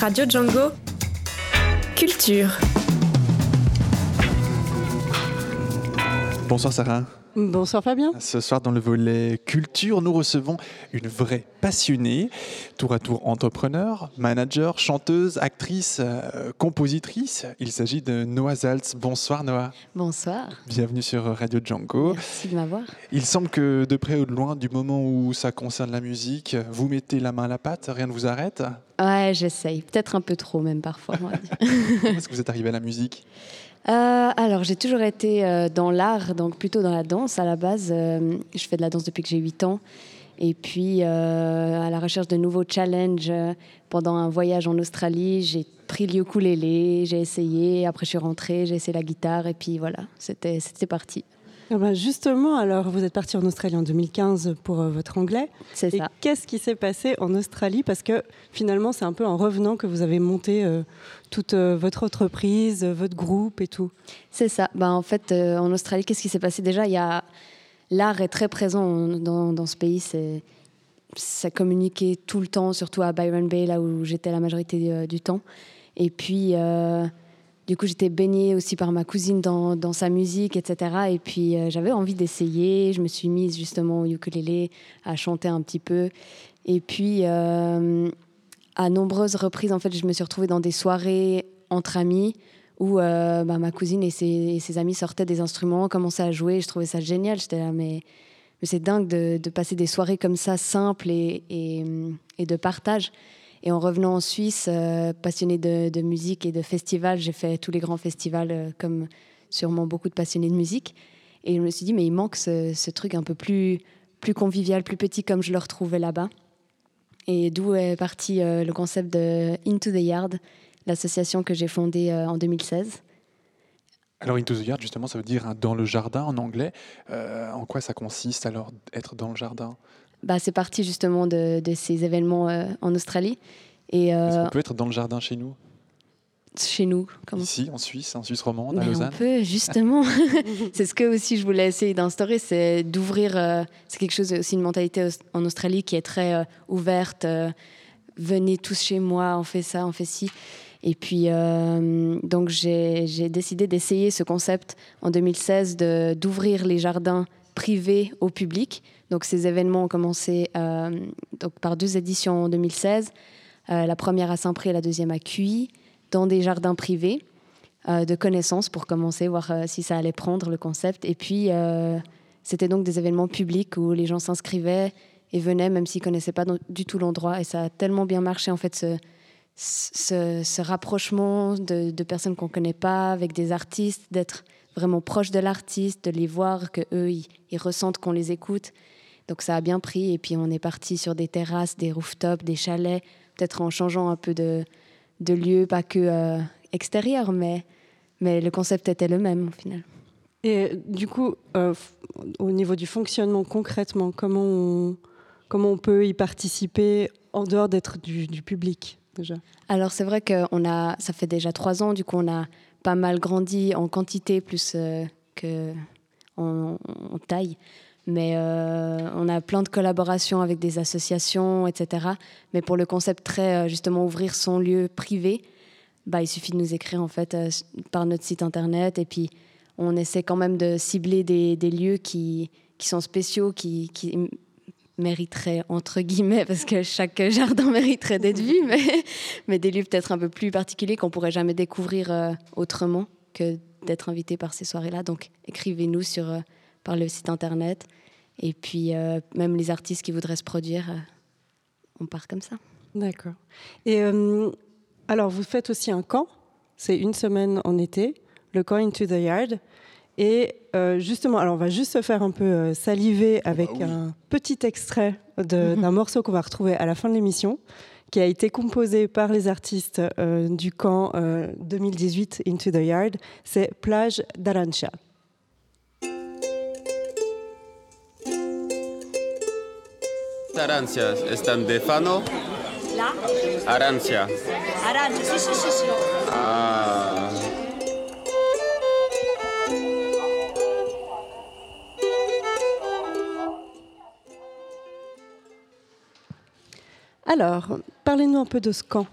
Radio Django. Culture. Bonsoir Sarah. Bonsoir Fabien. Ce soir dans le volet culture, nous recevons une vraie passionnée, tour à tour entrepreneur, manager, chanteuse, actrice, euh, compositrice. Il s'agit de Noah Zaltz. Bonsoir Noah. Bonsoir. Bienvenue sur Radio Django. Merci de m'avoir. Il semble que de près ou de loin, du moment où ça concerne la musique, vous mettez la main à la pâte, rien ne vous arrête. Ouais, j'essaye. Peut-être un peu trop même parfois. Comment est-ce que vous êtes arrivé à la musique euh, alors, j'ai toujours été euh, dans l'art, donc plutôt dans la danse à la base. Euh, je fais de la danse depuis que j'ai 8 ans. Et puis, à la recherche de nouveaux challenges, pendant un voyage en Australie, j'ai pris le ukulélé, j'ai essayé. Après, je suis rentrée, j'ai essayé la guitare. Et puis voilà, c'était parti. Ah bah, justement, alors vous êtes parti en Australie en 2015 pour euh, votre anglais. C'est ça. Qu'est-ce qui s'est passé en Australie? Parce que finalement, c'est un peu en revenant que vous avez monté euh, toute euh, votre entreprise, votre groupe et tout. C'est ça. Bah, en fait, en Australie, qu'est-ce qui s'est passé? Déjà, il y a l'art est très présent dans, dans ce pays. C'est ça communiquait tout le temps, surtout à Byron Bay, là où j'étais la majorité du temps. Et puis, du coup, j'étais baignée aussi par ma cousine dans, sa musique, etc. Et puis, euh, j'avais envie d'essayer. Je me suis mise justement au ukulélé à chanter un petit peu. Et puis, euh, à nombreuses reprises, en fait, je me suis retrouvée dans des soirées entre amis où euh, bah, ma cousine et ses, amis sortaient des instruments, commençaient à jouer. Je trouvais ça génial. J'étais là, mais, c'est dingue de, passer des soirées comme ça, simples et de partage. Et en revenant en Suisse, euh, passionnée de, musique et de festivals, j'ai fait tous les grands festivals euh, comme sûrement beaucoup de passionnés de musique. Et je me suis dit, mais il manque ce, truc un peu plus, plus convivial, plus petit comme je le retrouvais là-bas. Et d'où est parti euh, le concept de Into the Yard, l'association que j'ai fondée en 2016. Alors, Into the Yard, justement, ça veut dire dans le jardin en anglais. en quoi ça consiste alors, être dans le jardin? Bah, c'est parti justement de, ces événements euh, en Australie. Et, euh, on peut être dans le jardin chez nous? Chez nous comment? Ici, en Suisse, en Suisse romande, à Lausanne On peut, justement. c'est ce que aussi je voulais essayer d'instaurer, c'est d'ouvrir. Euh, c'est quelque chose, aussi une mentalité en Australie qui est très ouverte. venez tous chez moi, on fait ça, on fait ci. Et puis, donc, j'ai décidé d'essayer ce concept en 2016 d'ouvrir les jardins privés au public donc ces événements ont commencé euh, donc, par deux éditions en 2016. Euh, la première à Saint-Pré et la deuxième à Cuy, dans des jardins privés euh, de connaissances pour commencer, voir si ça allait prendre le concept. Et puis, c'était donc des événements publics où les gens s'inscrivaient et venaient, même s'ils ne connaissaient pas du tout l'endroit. Et ça a tellement bien marché, en fait, ce, ce, rapprochement de, de personnes qu'on ne connaît pas avec des artistes, d'être vraiment proche de l'artiste, de les voir, que eux ils ressentent qu'on les écoute. Donc ça a bien pris et puis on est parti sur des terrasses, des rooftops, des chalets, peut-être en changeant un peu de, de lieu, pas que euh, extérieur, mais, mais le concept était le même au final. Et du coup, euh, au niveau du fonctionnement concrètement, comment on, comment on peut y participer en dehors d'être du, du, public déjà? Alors c'est vrai que on a, ça fait déjà trois ans, du coup on a pas mal grandi en quantité plus euh, que en, taille. Mais euh, on a plein de collaborations avec des associations, etc. Mais pour le concept très, euh, justement, ouvrir son lieu privé, bah, il suffit de nous écrire, en fait, euh, par notre site internet. Et puis, on essaie quand même de cibler des, lieux qui, qui, sont spéciaux, qui, mériteraient, entre guillemets, parce que chaque jardin mériterait d'être vu, mais, des lieux peut-être un peu plus particuliers qu'on pourrait jamais découvrir autrement que d'être invité par ces soirées-là. Donc, écrivez-nous sur par le site internet. Et puis, euh, même les artistes qui voudraient se produire, euh, on part comme ça. D'accord. Et euh, alors, vous faites aussi un camp. C'est une semaine en été, le camp Into the Yard. Et justement, alors on va juste se faire un peu saliver avec ah un petit extrait d'un morceau qu'on va retrouver à la fin de l'émission, qui a été composé par les artistes du camp 2018 Into the Yard. C'est Plage d'Arancha. Arancia, ¿están de Fano? ¿La? Arancia. Arancia, sí, sí, sí, sí. Ah. Alors, parlez-nous un peu de ce camp.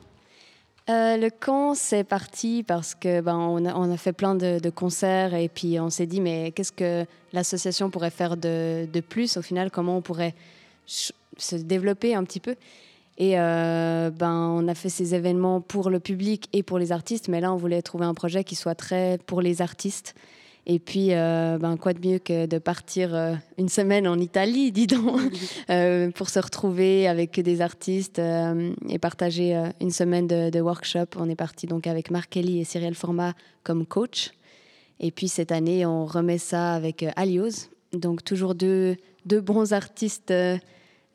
Euh, le camp, c'est parti parce que ben, on, a, fait plein de, concerts et puis on s'est dit, mais qu'est-ce que l'association pourrait faire de, de plus au final? Comment on pourrait se développer un petit peu? Et euh, ben, on a fait ces événements pour le public et pour les artistes, mais là, on voulait trouver un projet qui soit très pour les artistes. Et puis, euh, ben, quoi de mieux que de partir euh, une semaine en Italie, dis donc, euh, pour se retrouver avec des artistes et partager une semaine de, workshop. On est parti donc avec Marc Kelly et Cyril Format comme coach. Et puis cette année, on remet ça avec Alios. Donc toujours deux, deux bons artistes de,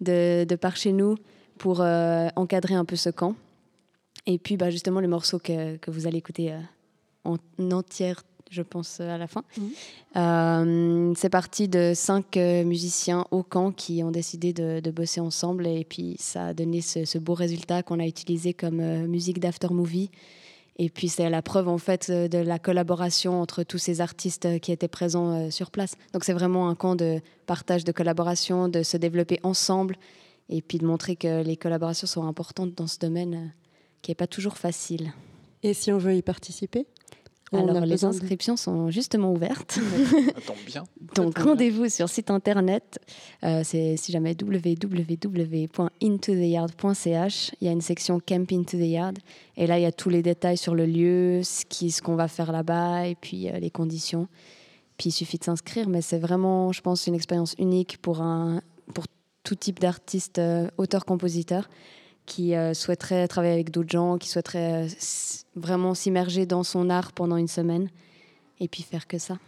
de par chez nous pour encadrer un peu ce camp. Et puis bah, justement le morceau que, que vous allez écouter en entière, je pense, euh, à la fin. Euh, c'est parti de cinq euh, musiciens au camp qui ont décidé de, de bosser ensemble et puis ça a donné ce, ce beau résultat qu'on a utilisé comme euh, musique d'after movie. Et puis c'est la preuve en fait de la collaboration entre tous ces artistes qui étaient présents euh, sur place. Donc c'est vraiment un camp de partage, de collaboration, de se développer ensemble et puis de montrer que les collaborations sont importantes dans ce domaine qui n'est pas toujours facile. Et si on veut y participer? Alors les de- inscriptions sont justement ouvertes. Attends bien. Donc rendez-vous sur site internet, euh, c'est si jamais www.intotheyard.ch. Il y a une section Camp Into the Yard et là il y a tous les détails sur le lieu, ce qu'on va faire là-bas et puis euh, les conditions. Puis il suffit de s'inscrire, mais c'est vraiment, je pense, une expérience unique pour un pour tout type d'artiste, euh, auteur-compositeur qui euh, souhaiterait travailler avec d'autres gens, qui souhaiterait euh, vraiment s'immerger dans son art pendant une semaine et puis faire que ça.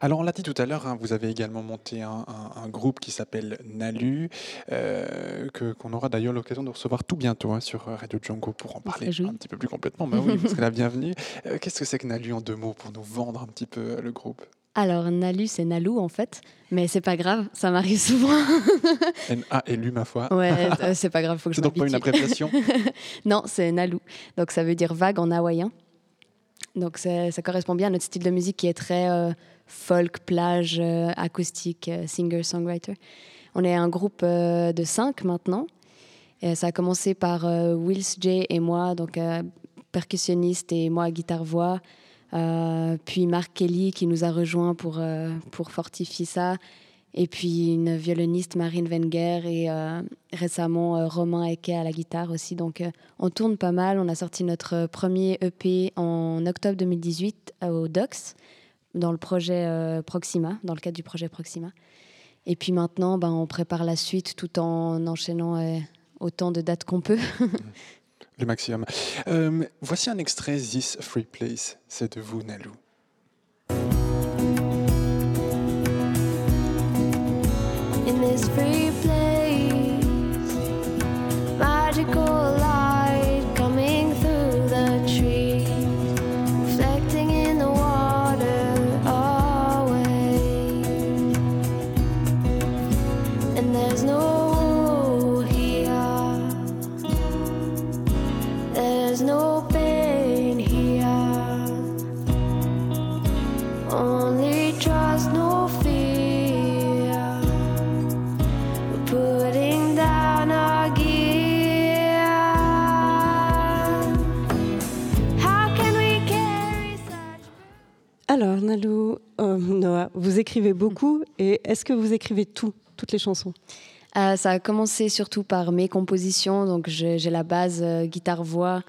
Alors, on l'a dit tout à l'heure, hein, vous avez également monté un, un- un groupe qui s'appelle Nalu, euh, que- qu'on aura d'ailleurs l'occasion de recevoir tout bientôt hein, sur Radio Django pour en parler un petit peu plus complètement. Bah oui, parce que la bienvenue. Euh, Qu'est-ce que c'est que Nalu en deux mots pour nous vendre un petit peu le groupe? Alors, Nalu, c'est Nalou en fait, mais c'est pas grave, ça m'arrive souvent. N-A-L-U, ma foi. ouais, euh, c'est pas grave, faut que je C'est donc pas une abréviation Non, c'est Nalou, donc ça veut dire vague en hawaïen. Donc ça correspond bien à notre style de musique qui est très euh, folk, plage, euh, acoustique, singer-songwriter. On est un groupe de cinq maintenant. Et ça a commencé par Wills J et moi, donc percussionniste et moi guitare-voix. Euh, puis Marc Kelly qui nous a rejoints pour, euh, pour fortifier ça. Et puis une violoniste, Marine Wenger, et euh, récemment Romain Eke à la guitare aussi. Donc on tourne pas mal. On a sorti notre premier EP en octobre 2018 au DOX, dans le projet Proxima, dans le cadre du projet Proxima. Et puis maintenant, ben, on prépare la suite tout en enchaînant autant de dates qu'on peut. Le maximum. Euh, voici un extrait This Free Place. C'est de vous, Nalou. Alors, Nalou, euh, Noah, vous écrivez beaucoup et est-ce que vous écrivez tout, toutes les chansons? Euh, ça a commencé surtout par mes compositions. Donc, j'ai la base euh, guitare-voix euh,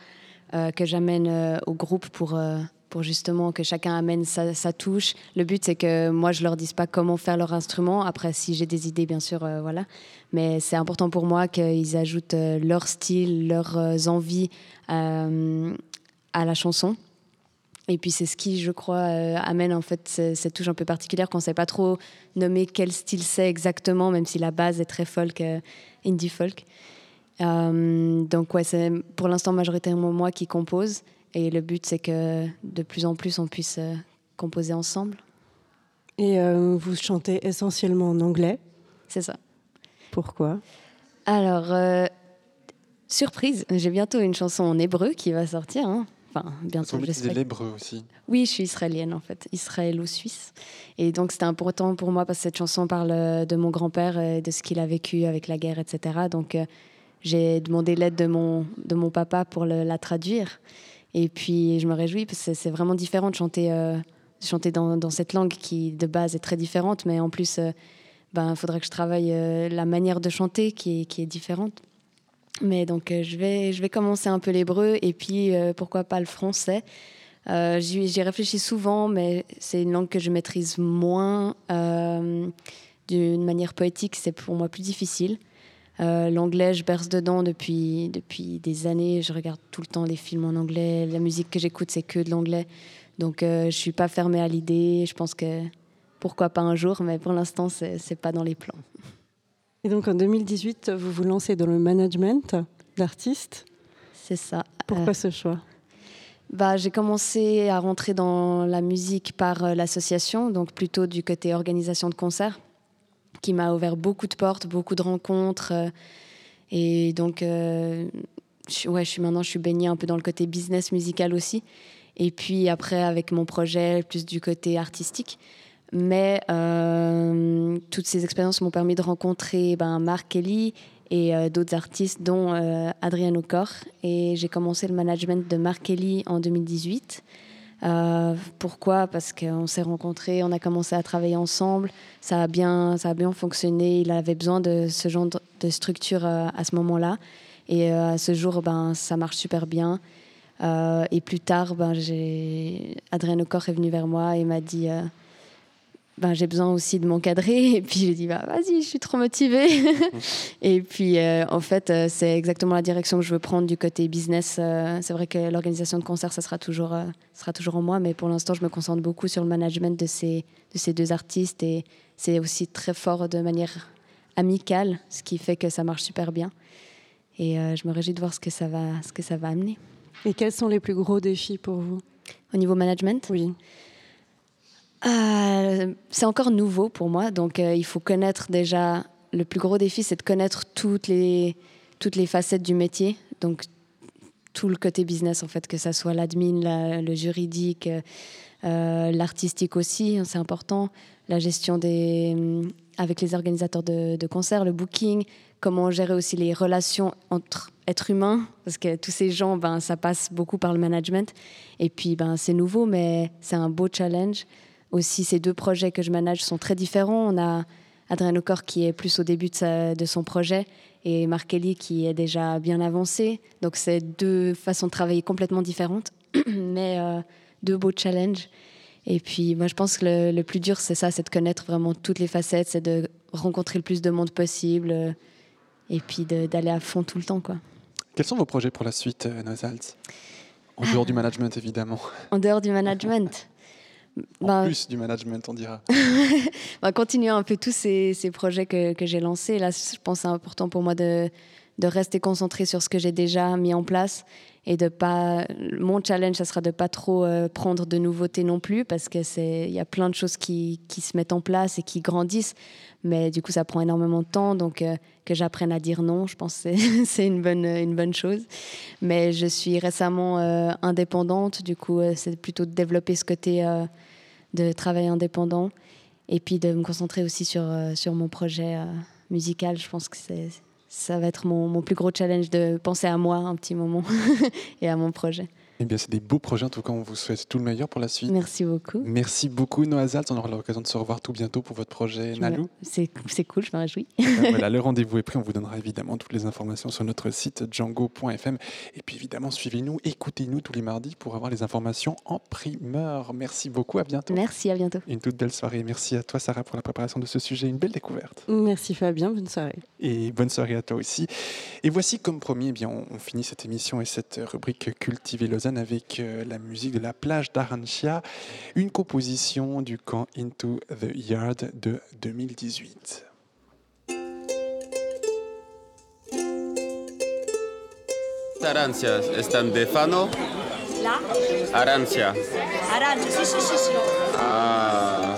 que j'amène euh, au groupe pour, euh, pour justement que chacun amène sa, touche. Le but, c'est que moi, je leur dise pas comment faire leur instrument. Après, si j'ai des idées, bien sûr, euh, voilà. Mais c'est important pour moi qu'ils ajoutent euh, leur style, leurs euh, envies euh, à la chanson. Et puis c'est ce qui, je crois, euh, amène en fait ce- cette touche un peu particulière qu'on ne sait pas trop nommer quel style c'est exactement, même si la base est très folk, euh, indie folk. Euh, donc ouais, c'est pour l'instant majoritairement moi qui compose. Et le but, c'est que de plus en plus, on puisse euh, composer ensemble. Et euh, vous chantez essentiellement en anglais? C'est ça. Pourquoi? Alors, euh, surprise, j'ai bientôt une chanson en hébreu qui va sortir. hein. Enfin, bientôt, j'espère. l'hébreu aussi. Oui, je suis israélienne en fait, israélo-suisse. Et donc c'était important pour moi parce que cette chanson parle de mon grand-père et de ce qu'il a vécu avec la guerre, etc. Donc euh, j'ai demandé l'aide de mon, de mon papa pour la traduire. Et puis je me réjouis parce que c'est- vraiment différent de chanter, euh, chanter dans, dans cette langue qui de base est très différente, mais en plus, il ben, faudrait que je travaille euh, la manière de chanter qui est, qui est différente. Mais donc euh, je, vais, je vais commencer un peu l'hébreu et puis euh, pourquoi pas le français. Euh, J'y réfléchis souvent, mais c'est une langue que je maîtrise moins. euh, D'une manière poétique, c'est pour moi plus difficile. Euh, L'anglais, je berce dedans depuis, depuis des années. Je regarde tout le temps les films en anglais. La musique que j'écoute, c'est que de l'anglais. Donc, euh, je suis pas fermée à l'idée. Je pense que pourquoi pas un jour, mais pour l'instant, c'est c'est pas dans les plans. Et donc en 2018, vous vous lancez dans le management d'artistes. C'est ça. Pourquoi Euh, ce choix? bah, J'ai commencé à rentrer dans la musique par l'association, donc plutôt du côté organisation de concerts, qui m'a ouvert beaucoup de portes, beaucoup de rencontres. euh, et donc, euh, ouais, je suis maintenant, je suis baignée un peu dans le côté business musical aussi. Et puis après, avec mon projet, plus du côté artistique. Mais euh, toutes ces expériences m'ont permis de rencontrer ben, Marc Kelly et d'autres artistes, dont Adrien Ocor. Et j'ai commencé le management de Marc Kelly en 2018. Euh, pourquoi? Parce qu'on s'est rencontrés, on a commencé à travailler ensemble, ça a bien, ça a bien fonctionné. Il avait besoin de ce genre de, structure euh, à ce moment-là. Et euh, à ce jour, ben, ça marche super bien. Et plus tard, ben. Adrien Ocor est venu vers moi et m'a dit ben, J'ai besoin aussi de m'encadrer. Et puis j'ai dit bah, Vas-y, je suis trop motivée. et puis euh, en fait, euh, c'est exactement la direction que je veux prendre du côté business. Euh, c'est vrai que l'organisation de concerts, ça sera toujours, euh, sera toujours en moi. Mais pour l'instant, je me concentre beaucoup sur le management de ces, de ces deux artistes. Et c'est aussi très fort de manière amicale, ce qui fait que ça marche super bien. Et euh, je me réjouis de voir ce que ça va, ce que ça va amener. Et quels sont les plus gros défis pour vous? Au niveau management? Oui. Euh, c'est encore nouveau pour moi, donc euh, il faut connaître déjà. Le plus gros défi, c'est de connaître toutes les, toutes les facettes du métier, donc tout le côté business en fait, que ça soit l'admin, la- le juridique, euh, l'artistique aussi, hein, c'est important, la gestion des, hum, avec les organisateurs de, de concerts, le booking, comment gérer aussi les relations entre êtres humains, parce que tous ces gens, ben, ça passe beaucoup par le management. Et puis, ben, c'est nouveau, mais c'est un beau challenge. Aussi, ces deux projets que je manage sont très différents. On a Adrien Ocor qui est plus au début de, sa- de son projet et Marc Kelly qui est déjà bien avancé. Donc, c'est deux façons de travailler complètement différentes, mais euh, deux beaux challenges. Et puis, moi, je pense que le, le plus dur, c'est ça, c'est de connaître vraiment toutes les facettes, c'est de rencontrer le plus de monde possible euh, et puis d'aller à fond tout le temps, quoi. Quels sont vos projets pour la suite, euh, Nozalt En dehors du management, évidemment. En dehors du management, En ben, plus du management, on dira. va continuer un peu tous ces, ces projets que, que j'ai lancés. Là, je pense que c'est important pour moi de, de rester concentré sur ce que j'ai déjà mis en place et de pas. Mon challenge, ça sera de pas trop euh, prendre de nouveautés non plus parce que c'est il y a plein de choses qui, qui se mettent en place et qui grandissent, mais du coup ça prend énormément de temps. Donc euh, que j'apprenne à dire non, je pense que c'est- une bonne une bonne chose. Mais je suis récemment euh, indépendante, du coup c'est plutôt de développer ce côté de travail indépendant et puis de me concentrer aussi sur, sur mon projet musical. Je pense que c'est, ça va être mon, plus gros challenge de penser à moi un petit moment et à mon projet. Eh bien, c'est des beaux projets. En tout cas, on vous souhaite tout le meilleur pour la suite. Merci beaucoup. Merci beaucoup, Noah Zalt. On aura l'occasion de se revoir tout bientôt pour votre projet Nalou. C'est, c'est cool, je me réjouis. Euh, voilà, le rendez-vous est pris. On vous donnera évidemment toutes les informations sur notre site django.fm. Et puis évidemment, suivez-nous, écoutez-nous tous les mardis pour avoir les informations en primeur. Merci beaucoup, à bientôt. Merci, à bientôt. Une toute belle soirée. Merci à toi, Sarah, pour la préparation de ce sujet. Une belle découverte. Merci Fabien, bonne soirée. Et bonne soirée à toi aussi. Et voici, comme promis, eh bien, on, on finit cette émission et cette rubrique Cultiver Lausanne avec euh, la musique de la plage d'Arancia, une composition du camp Into the Yard de 2018. Arancia, están de Fano? Là Arancia. Arancia, sì, sì, sì, sì. Ah.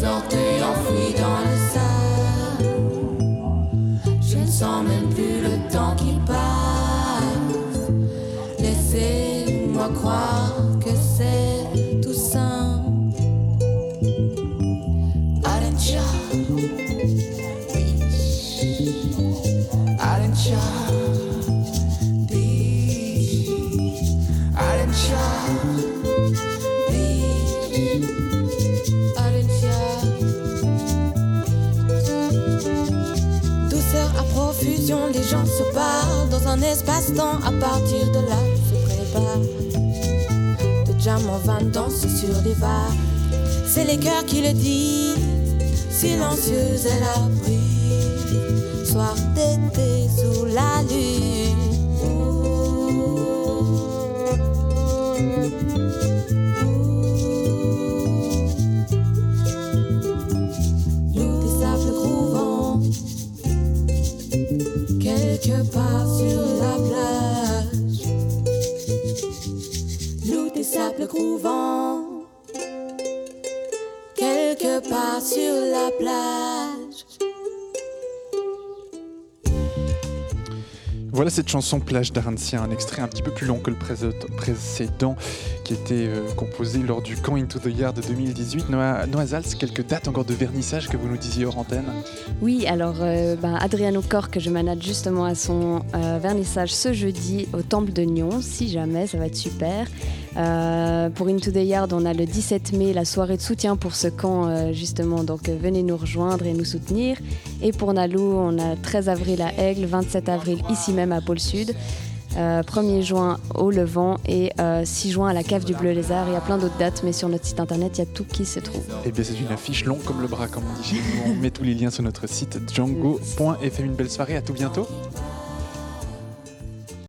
les orties enfouies dans le sable. Je ne sens même Les gens se parlent dans un espace-temps. À partir de là, se prépare. De jam en vain danse sur les vagues. C'est les cœurs qui le disent. Silencieuse est la brise. Soir d'été sous la lune. Quelque part sur la plage. Loup des sables grouvants. Quelque part sur la plage. Voilà cette chanson Plage d'Arancia, un extrait un petit peu plus long que le pré- précédent qui était euh, composé lors du Camp Into the Yard de 2018. Noa, Noisals, quelques dates encore de vernissage que vous nous disiez hors antenne? Oui, alors euh, ben, Adriano Cor, que je manage justement à son euh, vernissage ce jeudi au Temple de Nyon, si jamais, ça va être super. Euh, pour Into the Yard, on a le 17 mai la soirée de soutien pour ce camp, euh, justement, donc euh, venez nous rejoindre et nous soutenir. Et pour Nalou, on a 13 avril à Aigle, 27 avril ici même à Pôle Sud. euh, 1er juin au Levant et euh, 6 juin à la cave du Bleu Lézard. Il y a plein d'autres dates, mais sur notre site internet, il y a tout qui se trouve. Eh bien, c'est une affiche longue comme le bras, comme on dit. On met tous les liens sur notre site django.fm. Une belle soirée, à tout bientôt.